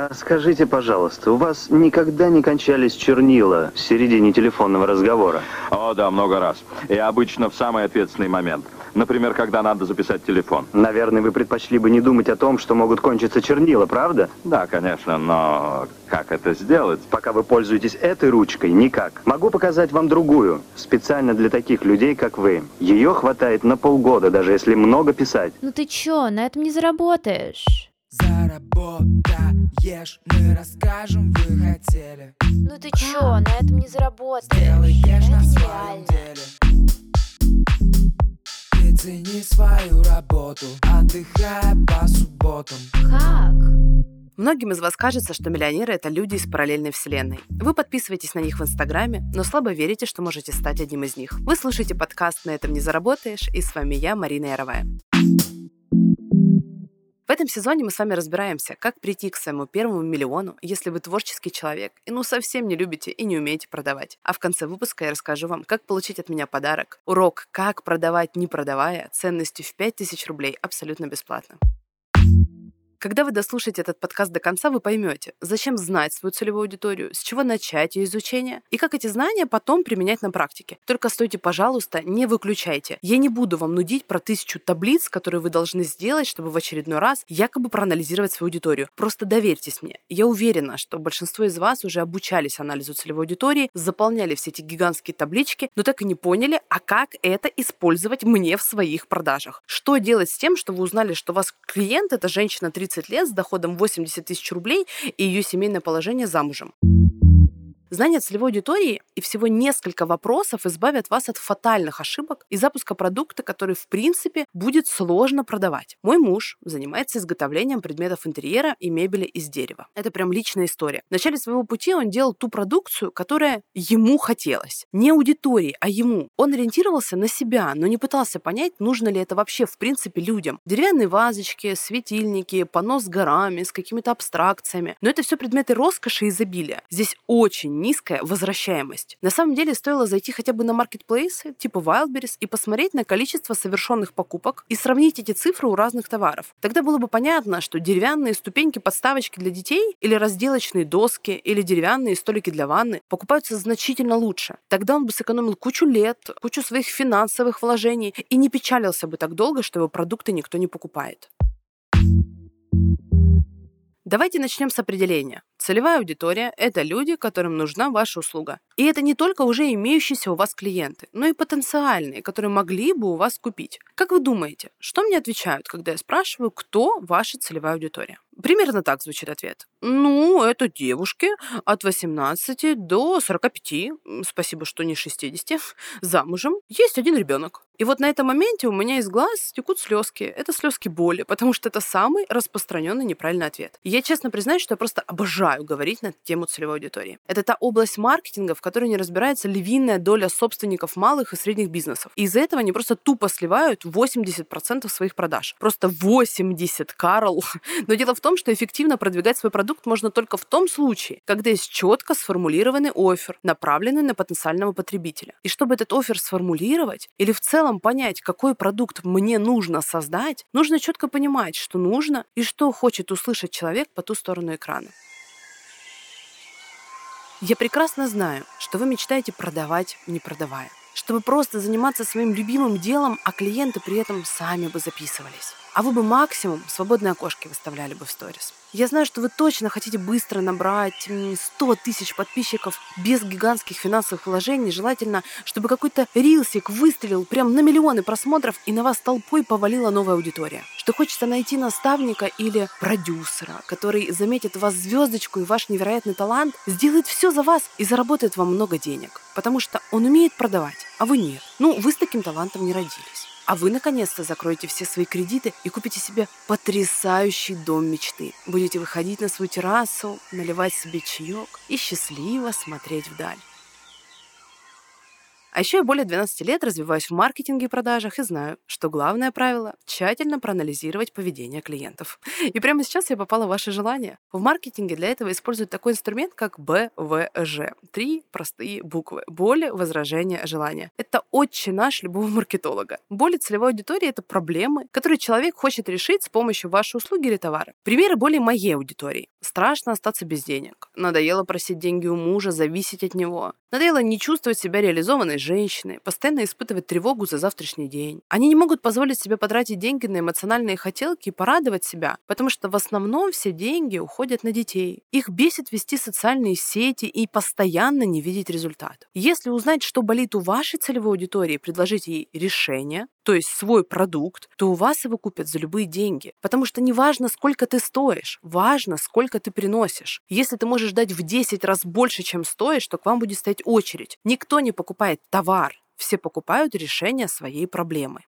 А скажите, пожалуйста, у вас никогда не кончались чернила в середине телефонного разговора? О, да, много раз. И обычно в самый ответственный момент. Например, когда надо записать телефон. Наверное, вы предпочли бы не думать о том, что могут кончиться чернила, правда? Да, конечно, но как это сделать? Пока вы пользуетесь этой ручкой, никак. Могу показать вам другую, специально для таких людей, как вы. Ее хватает на полгода, даже если много писать. Ну ты чё, на этом не заработаешь. Заработаешь, мы расскажем, вы хотели Ну ты чё, на этом не заработаешь. Сделаешь Это на своем деле Ты цени свою работу, отдыхая по субботам Как? Многим из вас кажется, что миллионеры – это люди из параллельной вселенной. Вы подписываетесь на них в Инстаграме, но слабо верите, что можете стать одним из них. Вы слушаете подкаст «На этом не заработаешь», и с вами я, Марина Яровая. В этом сезоне мы с вами разбираемся, как прийти к своему первому миллиону, если вы творческий человек и ну совсем не любите и не умеете продавать. А в конце выпуска я расскажу вам, как получить от меня подарок. Урок «Как продавать, не продавая» ценностью в 5000 рублей абсолютно бесплатно. Когда вы дослушаете этот подкаст до конца, вы поймете, зачем знать свою целевую аудиторию, с чего начать ее изучение и как эти знания потом применять на практике. Только стойте, пожалуйста, не выключайте. Я не буду вам нудить про тысячу таблиц, которые вы должны сделать, чтобы в очередной раз якобы проанализировать свою аудиторию. Просто доверьтесь мне. Я уверена, что большинство из вас уже обучались анализу целевой аудитории, заполняли все эти гигантские таблички, но так и не поняли, а как это использовать мне в своих продажах. Что делать с тем, что вы узнали, что у вас клиент – это женщина 30 лет с доходом 80 тысяч рублей и ее семейное положение замужем. Знание целевой аудитории и всего несколько вопросов избавят вас от фатальных ошибок и запуска продукта, который, в принципе, будет сложно продавать. Мой муж занимается изготовлением предметов интерьера и мебели из дерева. Это прям личная история. В начале своего пути он делал ту продукцию, которая ему хотелось. Не аудитории, а ему. Он ориентировался на себя, но не пытался понять, нужно ли это вообще в принципе людям. Деревянные вазочки, светильники, панно с горами, с какими-то абстракциями. Но это все предметы роскоши и изобилия. Здесь очень низкая возвращаемость. На самом деле стоило зайти хотя бы на маркетплейсы типа Wildberries и посмотреть на количество совершенных покупок и сравнить эти цифры у разных товаров. Тогда было бы понятно, что деревянные ступеньки подставочки для детей или разделочные доски или деревянные столики для ванны покупаются значительно лучше. Тогда он бы сэкономил кучу лет, кучу своих финансовых вложений и не печалился бы так долго, что его продукты никто не покупает. Давайте начнем с определения. Целевая аудитория – это люди, которым нужна ваша услуга. И это не только уже имеющиеся у вас клиенты, но и потенциальные, которые могли бы у вас купить. Как вы думаете, что мне отвечают, когда я спрашиваю, кто ваша целевая аудитория? Примерно так звучит ответ. Ну, это девушки от 18 до 45, м, спасибо, что не 60, замужем, есть один ребенок. И вот на этом моменте у меня из глаз текут слезки. Это слезки боли, потому что это самый распространенный неправильный ответ. Я честно признаюсь, что я просто обожаю говорить на тему целевой аудитории. Это та область маркетинга, в которой не разбирается львиная доля собственников малых и средних бизнесов. И из-за этого они просто тупо сливают 80% своих продаж. Просто 80, Карл. Но дело в том, что эффективно продвигать свой продукт можно только в том случае, когда есть четко сформулированный офер, направленный на потенциального потребителя. И чтобы этот офер сформулировать или в целом понять, какой продукт мне нужно создать, нужно четко понимать, что нужно и что хочет услышать человек по ту сторону экрана. Я прекрасно знаю, что вы мечтаете продавать, не продавая. Чтобы просто заниматься своим любимым делом, а клиенты при этом сами бы записывались. А вы бы максимум свободные окошки выставляли бы в сторис. Я знаю, что вы точно хотите быстро набрать м, 100 тысяч подписчиков без гигантских финансовых вложений. Желательно, чтобы какой-то рилсик выстрелил прям на миллионы просмотров и на вас толпой повалила новая аудитория. Что хочется найти наставника или продюсера, который заметит в вас звездочку и ваш невероятный талант, сделает все за вас и заработает вам много денег. Потому что он умеет продавать, а вы нет. Ну, вы с таким талантом не родились. А вы наконец-то закроете все свои кредиты и купите себе потрясающий дом мечты. Будете выходить на свою террасу, наливать себе чаек и счастливо смотреть вдаль. А еще я более 12 лет развиваюсь в маркетинге и продажах и знаю, что главное правило – тщательно проанализировать поведение клиентов. И прямо сейчас я попала в ваше желание. В маркетинге для этого используют такой инструмент, как БВЖ. Три простые буквы. Боль, возражение, желание. Это отче наш любого маркетолога. Боли целевой аудитории – это проблемы, которые человек хочет решить с помощью вашей услуги или товара. Примеры боли моей аудитории. Страшно остаться без денег. Надоело просить деньги у мужа, зависеть от него. Надоело не чувствовать себя реализованной женщиной, постоянно испытывать тревогу за завтрашний день. Они не могут позволить себе потратить деньги на эмоциональные хотелки и порадовать себя, потому что в основном все деньги уходят на детей. Их бесит вести социальные сети и постоянно не видеть результат. Если узнать, что болит у вашей целевой аудитории, предложить ей решение, то есть свой продукт, то у вас его купят за любые деньги. Потому что не важно, сколько ты стоишь, важно, сколько ты приносишь. Если ты можешь дать в 10 раз больше, чем стоишь, то к вам будет стоять очередь. Никто не покупает товар, все покупают решение своей проблемы.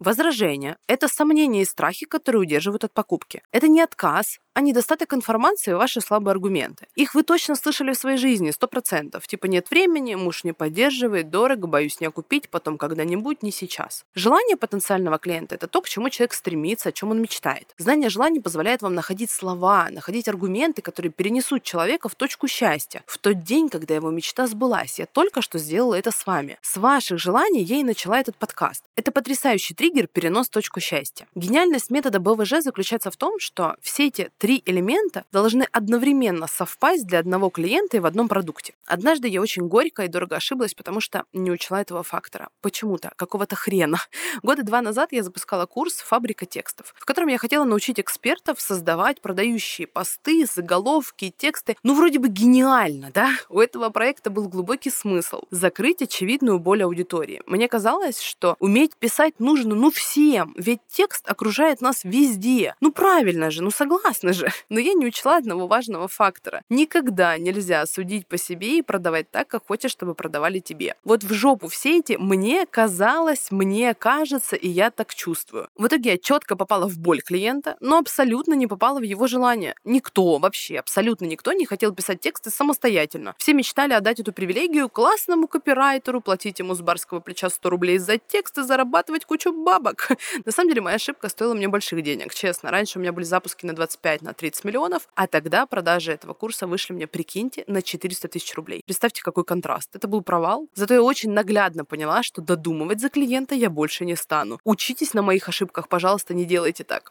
Возражение – это сомнения и страхи, которые удерживают от покупки. Это не отказ, а недостаток информации и ваши слабые аргументы. Их вы точно слышали в своей жизни, сто процентов. Типа нет времени, муж не поддерживает, дорого, боюсь не окупить, потом когда-нибудь, не сейчас. Желание потенциального клиента – это то, к чему человек стремится, о чем он мечтает. Знание желаний позволяет вам находить слова, находить аргументы, которые перенесут человека в точку счастья. В тот день, когда его мечта сбылась, я только что сделала это с вами. С ваших желаний я и начала этот подкаст. Это потрясающий триггер перенос точку счастья. Гениальность метода БВЖ заключается в том, что все эти три элемента должны одновременно совпасть для одного клиента и в одном продукте. Однажды я очень горько и дорого ошиблась, потому что не учла этого фактора. Почему-то, какого-то хрена. Года два назад я запускала курс «Фабрика текстов», в котором я хотела научить экспертов создавать продающие посты, заголовки, тексты. Ну, вроде бы гениально, да? У этого проекта был глубокий смысл — закрыть очевидную боль аудитории. Мне казалось, что уметь писать нужно, ну, всем, ведь текст окружает нас везде. Ну, правильно же, ну, согласна же. Но я не учла одного важного фактора. Никогда нельзя судить по себе и продавать так, как хочешь, чтобы продавали тебе. Вот в жопу все эти «мне казалось», «мне кажется» и «я так чувствую». В итоге я четко попала в боль клиента, но абсолютно не попала в его желание. Никто вообще, абсолютно никто не хотел писать тексты самостоятельно. Все мечтали отдать эту привилегию классному копирайтеру, платить ему с барского плеча 100 рублей за текст и зарабатывать кучу бабок. На самом деле моя ошибка стоила мне больших денег, честно. Раньше у меня были запуски на 25 на 30 миллионов, а тогда продажи этого курса вышли мне, прикиньте, на 400 тысяч рублей. Представьте, какой контраст. Это был провал. Зато я очень наглядно поняла, что додумывать за клиента я больше не стану. Учитесь на моих ошибках, пожалуйста, не делайте так.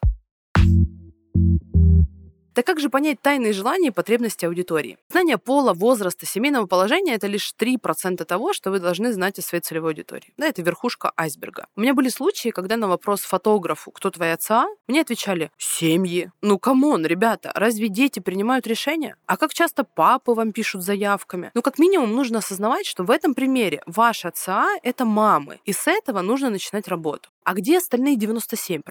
Так как же понять тайные желания и потребности аудитории? Знание пола, возраста, семейного положения – это лишь 3% того, что вы должны знать о своей целевой аудитории. Да, это верхушка айсберга. У меня были случаи, когда на вопрос фотографу «Кто твоя ЦА?» мне отвечали «Семьи». Ну, come on, ребята, разве дети принимают решения? А как часто папы вам пишут заявками? Ну, как минимум, нужно осознавать, что в этом примере ваши ЦА – это мамы, и с этого нужно начинать работу. А где остальные 97%,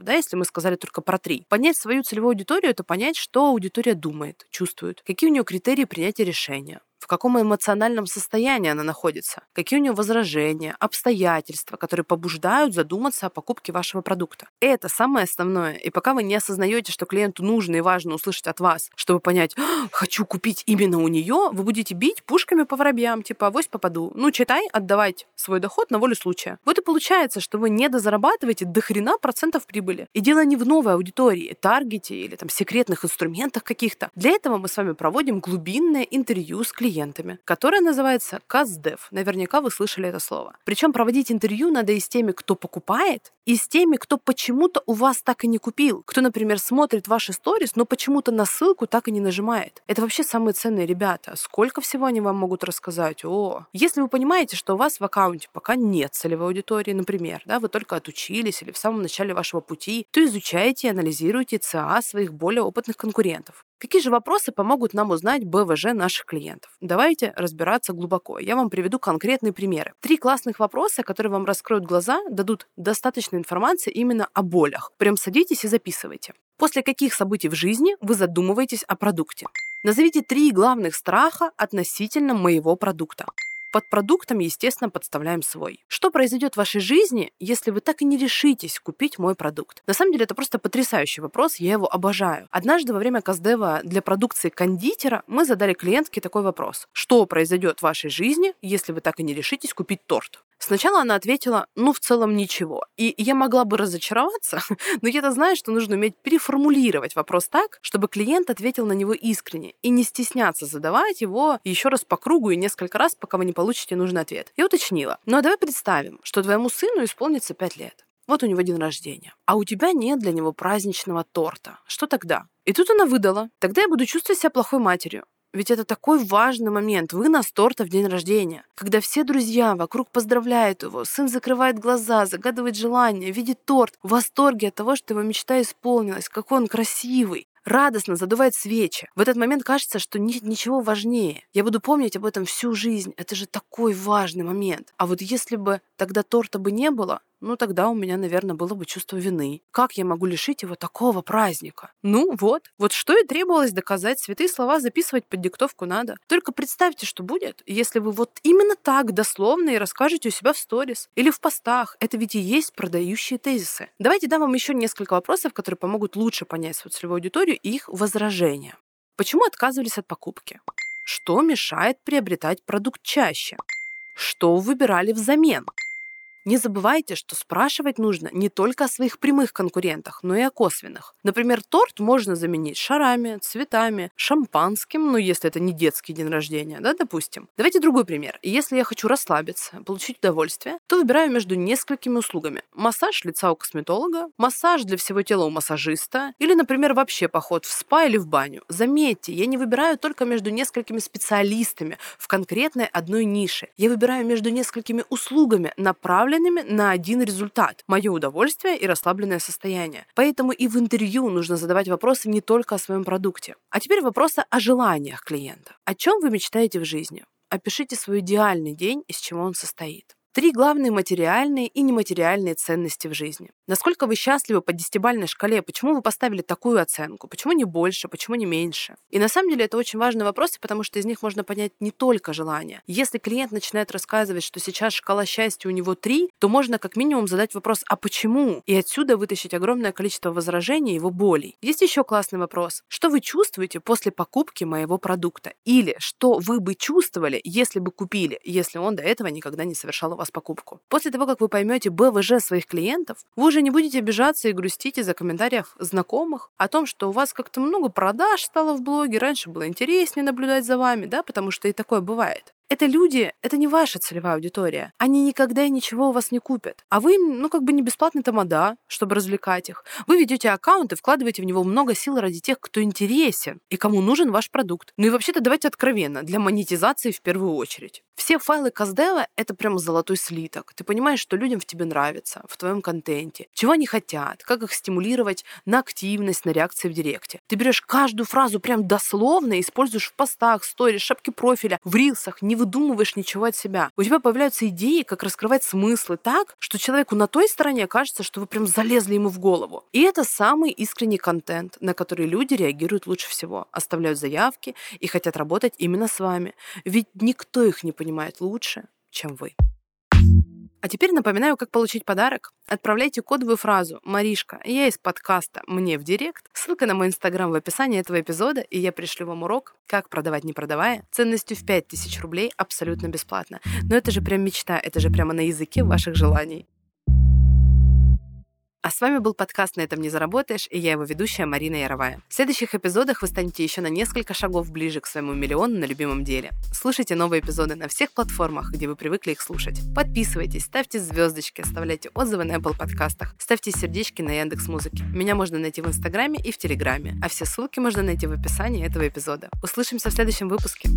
да, если мы сказали только про 3? Понять свою целевую аудиторию – это понять, что аудитория думает, чувствует, какие у нее критерии принятия решения, в каком эмоциональном состоянии она находится, какие у нее возражения, обстоятельства, которые побуждают задуматься о покупке вашего продукта. Это самое основное. И пока вы не осознаете, что клиенту нужно и важно услышать от вас, чтобы понять, «А, хочу купить именно у нее, вы будете бить пушками по воробьям, типа авось попаду. Ну, читай, отдавать свой доход на волю случая. Вот и получается, что вы не дозарабатываете до хрена процентов прибыли. И дело не в новой аудитории, таргете или там секретных инструментах каких-то. Для этого мы с вами проводим глубинное интервью с клиентом клиентами, которая называется КАЗДЕВ. Наверняка вы слышали это слово. Причем проводить интервью надо и с теми, кто покупает, и с теми, кто почему-то у вас так и не купил. Кто, например, смотрит ваши сторис, но почему-то на ссылку так и не нажимает. Это вообще самые ценные ребята. Сколько всего они вам могут рассказать? О, если вы понимаете, что у вас в аккаунте пока нет целевой аудитории, например, да, вы только отучились или в самом начале вашего пути, то изучайте и анализируйте ЦА своих более опытных конкурентов. Какие же вопросы помогут нам узнать БВЖ наших клиентов? Давайте разбираться глубоко. Я вам приведу конкретные примеры. Три классных вопроса, которые вам раскроют глаза, дадут достаточно информации именно о болях. Прям садитесь и записывайте. После каких событий в жизни вы задумываетесь о продукте? Назовите три главных страха относительно моего продукта. Под продуктом, естественно, подставляем свой. Что произойдет в вашей жизни, если вы так и не решитесь купить мой продукт? На самом деле это просто потрясающий вопрос, я его обожаю. Однажды во время Каздева для продукции кондитера мы задали клиентке такой вопрос. Что произойдет в вашей жизни, если вы так и не решитесь купить торт? Сначала она ответила, ну, в целом ничего. И я могла бы разочароваться, но я-то знаю, что нужно уметь переформулировать вопрос так, чтобы клиент ответил на него искренне и не стесняться задавать его еще раз по кругу и несколько раз, пока вы не получите нужный ответ. Я уточнила. Ну, а давай представим, что твоему сыну исполнится 5 лет. Вот у него день рождения. А у тебя нет для него праздничного торта. Что тогда? И тут она выдала. Тогда я буду чувствовать себя плохой матерью. Ведь это такой важный момент. Вынос торта в день рождения. Когда все друзья вокруг поздравляют его, сын закрывает глаза, загадывает желание, видит торт, в восторге от того, что его мечта исполнилась, какой он красивый радостно задувает свечи. В этот момент кажется, что нет ничего важнее. Я буду помнить об этом всю жизнь. Это же такой важный момент. А вот если бы тогда торта бы не было, ну тогда у меня, наверное, было бы чувство вины. Как я могу лишить его такого праздника? Ну вот, вот что и требовалось доказать. Святые слова записывать под диктовку надо. Только представьте, что будет, если вы вот именно так дословно и расскажете у себя в сторис или в постах. Это ведь и есть продающие тезисы. Давайте дам вам еще несколько вопросов, которые помогут лучше понять свою целевую аудиторию и их возражения. Почему отказывались от покупки? Что мешает приобретать продукт чаще? Что выбирали взамен? Не забывайте, что спрашивать нужно не только о своих прямых конкурентах, но и о косвенных. Например, торт можно заменить шарами, цветами, шампанским, ну если это не детский день рождения, да, допустим. Давайте другой пример. Если я хочу расслабиться, получить удовольствие, то выбираю между несколькими услугами. Массаж лица у косметолога, массаж для всего тела у массажиста, или, например, вообще поход в спа или в баню. Заметьте, я не выбираю только между несколькими специалистами в конкретной одной нише. Я выбираю между несколькими услугами, направленными на один результат – мое удовольствие и расслабленное состояние. Поэтому и в интервью нужно задавать вопросы не только о своем продукте. А теперь вопросы о желаниях клиента. О чем вы мечтаете в жизни? Опишите свой идеальный день, из чего он состоит. Три главные материальные и нематериальные ценности в жизни. Насколько вы счастливы по десятибальной шкале? Почему вы поставили такую оценку? Почему не больше? Почему не меньше? И на самом деле это очень важные вопросы, потому что из них можно понять не только желание. Если клиент начинает рассказывать, что сейчас шкала счастья у него три, то можно как минимум задать вопрос «а почему?» и отсюда вытащить огромное количество возражений его болей. Есть еще классный вопрос. Что вы чувствуете после покупки моего продукта? Или что вы бы чувствовали, если бы купили, если он до этого никогда не совершал у вас вас покупку. После того, как вы поймете БВЖ своих клиентов, вы уже не будете обижаться и грустить из-за комментариев знакомых о том, что у вас как-то много продаж стало в блоге, раньше было интереснее наблюдать за вами, да, потому что и такое бывает. Это люди, это не ваша целевая аудитория. Они никогда и ничего у вас не купят. А вы им, ну, как бы не бесплатный тамада, чтобы развлекать их. Вы ведете аккаунт и вкладываете в него много сил ради тех, кто интересен и кому нужен ваш продукт. Ну и вообще-то давайте откровенно, для монетизации в первую очередь. Все файлы Каздева — это прям золотой слиток. Ты понимаешь, что людям в тебе нравится, в твоем контенте, чего они хотят, как их стимулировать на активность, на реакции в директе. Ты берешь каждую фразу прям дословно и используешь в постах, сторис, шапке профиля, в рилсах, не выдумываешь ничего от себя. У тебя появляются идеи, как раскрывать смыслы так, что человеку на той стороне кажется, что вы прям залезли ему в голову. И это самый искренний контент, на который люди реагируют лучше всего, оставляют заявки и хотят работать именно с вами. Ведь никто их не понимает лучше, чем вы. А теперь напоминаю, как получить подарок. Отправляйте кодовую фразу «Маришка, я из подкаста «Мне в директ». Ссылка на мой инстаграм в описании этого эпизода, и я пришлю вам урок «Как продавать, не продавая» ценностью в 5000 рублей абсолютно бесплатно. Но это же прям мечта, это же прямо на языке ваших желаний. А с вами был подкаст «На этом не заработаешь» и я его ведущая Марина Яровая. В следующих эпизодах вы станете еще на несколько шагов ближе к своему миллиону на любимом деле. Слушайте новые эпизоды на всех платформах, где вы привыкли их слушать. Подписывайтесь, ставьте звездочки, оставляйте отзывы на Apple подкастах, ставьте сердечки на Яндекс Музыке. Меня можно найти в Инстаграме и в Телеграме, а все ссылки можно найти в описании этого эпизода. Услышимся в следующем выпуске.